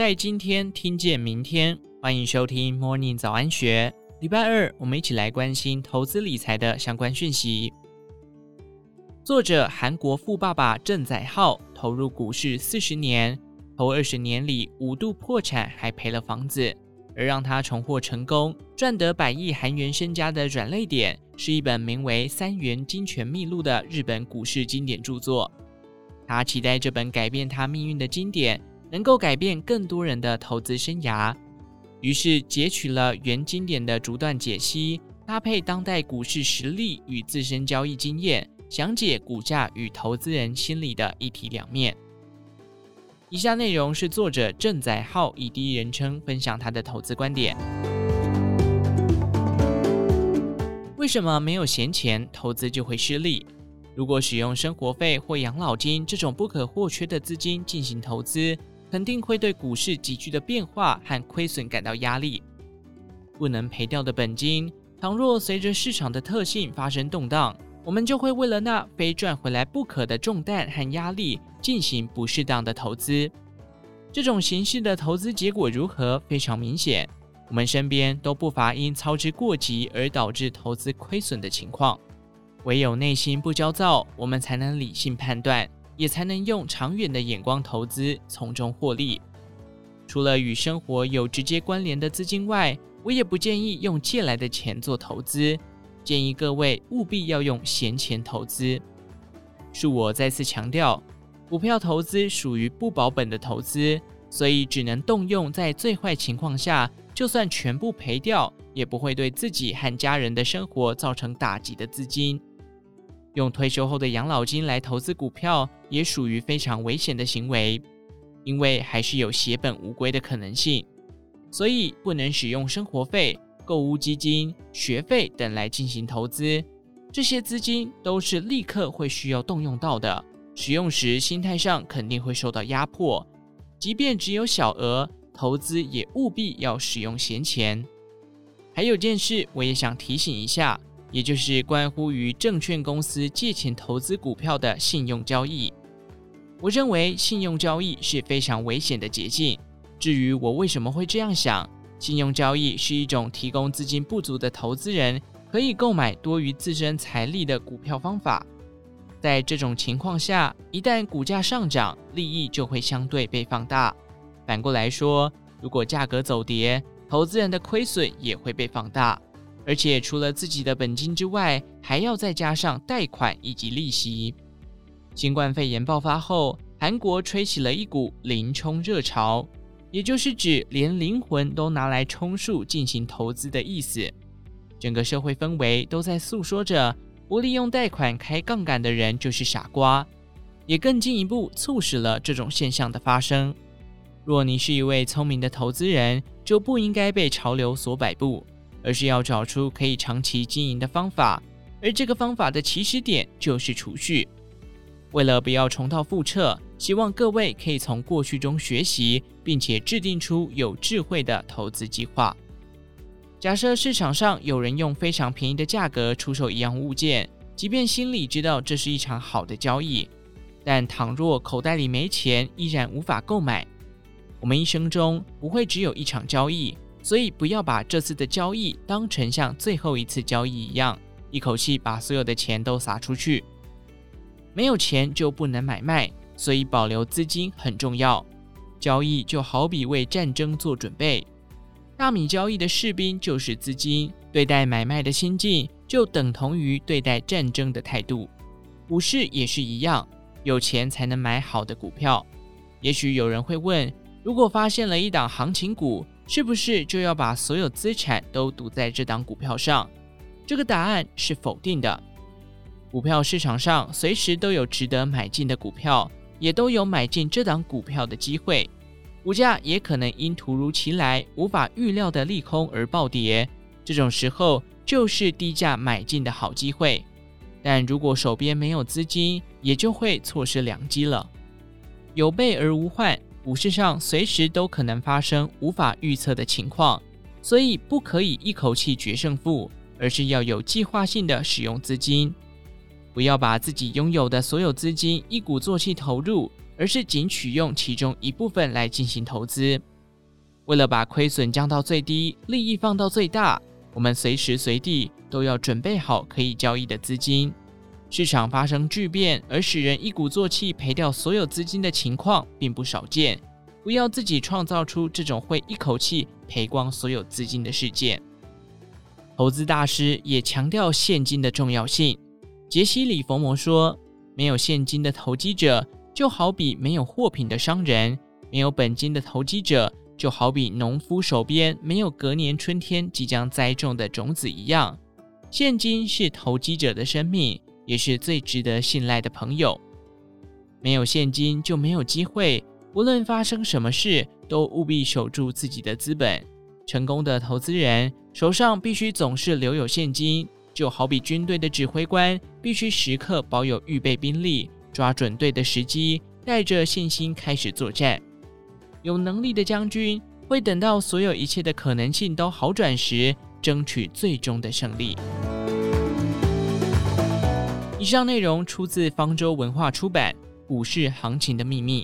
在今天，听见明天。欢迎收听 Morning 早安学。礼拜二，我们一起来关心投资理财的相关讯息。作者韩国富爸爸郑载浩投入股市四十年，头二十年里五度破产，还赔了房子。而让他重获成功、赚得百亿韩元身家的软肋点，是一本名为《三元金权秘录》的日本股市经典著作。他期待这本改变他命运的经典，能够改变更多人的投资生涯。于是截取了原经典的逐段解析，搭配当代股市实例与自身交易经验，详解股价与投资人心理的一体两面。以下内容是作者郑载浩以第一人称分享他的投资观点。为什么没有闲钱，投资就会失利？如果使用生活费或养老金这种不可或缺的资金进行投资，肯定会对股市急剧的变化和亏损感到压力。不能赔掉的本金，倘若随着市场的特性发生动荡，我们就会为了那非赚回来不可的重担和压力进行不适当的投资。这种形式的投资结果如何？非常明显，我们身边都不乏因操之过急而导致投资亏损的情况。唯有内心不焦躁，我们才能理性判断，也才能用长远的眼光投资，从中获利。除了与生活有直接关联的资金外，我也不建议用借来的钱做投资，建议各位务必要用闲钱投资。恕我再次强调，股票投资属于不保本的投资，所以只能动用在最坏情况下，就算全部赔掉，也不会对自己和家人的生活造成打击的资金。用退休后的养老金来投资股票，也属于非常危险的行为，因为还是有血本无归的可能性，所以不能使用生活费、购物基金、学费等来进行投资。这些资金都是立刻会需要动用到的，使用时心态上肯定会受到压迫。即便只有小额投资，也务必要使用闲钱。还有件事，我也想提醒一下。也就是关乎于证券公司借钱投资股票的信用交易，我认为信用交易是非常危险的捷径。至于我为什么会这样想，信用交易是一种提供资金不足的投资人可以购买多于自身财力的股票方法。在这种情况下，一旦股价上涨，利益就会相对被放大；反过来说，如果价格走跌，投资人的亏损也会被放大。而且除了自己的本金之外，还要再加上贷款以及利息。新冠肺炎爆发后，韩国吹起了一股“灵冲”热潮，也就是指连灵魂都拿来充数进行投资的意思。整个社会氛围都在诉说着，不利用贷款开杠杆的人就是傻瓜，也更进一步促使了这种现象的发生。若你是一位聪明的投资人，就不应该被潮流所摆布。而是要找出可以长期经营的方法，而这个方法的起始点就是储蓄。为了不要重蹈覆辙，希望各位可以从过去中学习，并且制定出有智慧的投资计划。假设市场上有人用非常便宜的价格出售一样物件，即便心里知道这是一场好的交易，但倘若口袋里没钱，依然无法购买。我们一生中不会只有一场交易。所以不要把这次的交易当成像最后一次交易一样，一口气把所有的钱都撒出去。没有钱就不能买卖，所以保留资金很重要。交易就好比为战争做准备，大米交易的士兵就是资金，对待买卖的心境就等同于对待战争的态度。股市也是一样，有钱才能买好的股票。也许有人会问，如果发现了一档行情股，是不是就要把所有资产都赌在这档股票上？这个答案是否定的。股票市场上随时都有值得买进的股票，也都有买进这档股票的机会。股价也可能因突如其来、无法预料的利空而暴跌，这种时候就是低价买进的好机会。但如果手边没有资金，也就会错失良机了。有备而无患。股市上随时都可能发生无法预测的情况，所以不可以一口气决胜负，而是要有计划性的使用资金。不要把自己拥有的所有资金一鼓作气投入，而是仅取用其中一部分来进行投资。为了把亏损降到最低，利益放到最大，我们随时随地都要准备好可以交易的资金。市场发生巨变而使人一鼓作气赔掉所有资金的情况并不少见。不要自己创造出这种会一口气赔光所有资金的事件。投资大师也强调现金的重要性。杰西·里佛摩说：“没有现金的投机者，就好比没有货品的商人；没有本金的投机者，就好比农夫手边没有隔年春天即将栽种的种子一样。现金是投机者的生命，也是最值得信赖的朋友。没有现金，就没有机会。无论发生什么事，都务必守住自己的资本。成功的投资人手上必须总是留有现金，就好比军队的指挥官必须时刻保有预备兵力，抓准对的时机，带着信心开始作战。有能力的将军会等到所有一切的可能性都好转时，争取最终的胜利。以上内容出自方舟文化出版《股市行情的秘密》，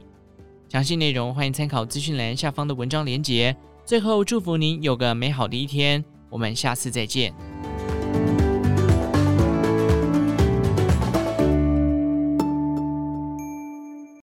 详细内容欢迎参考资讯栏下方的文章连接。最后，祝福您有个美好的一天，我们下次再见。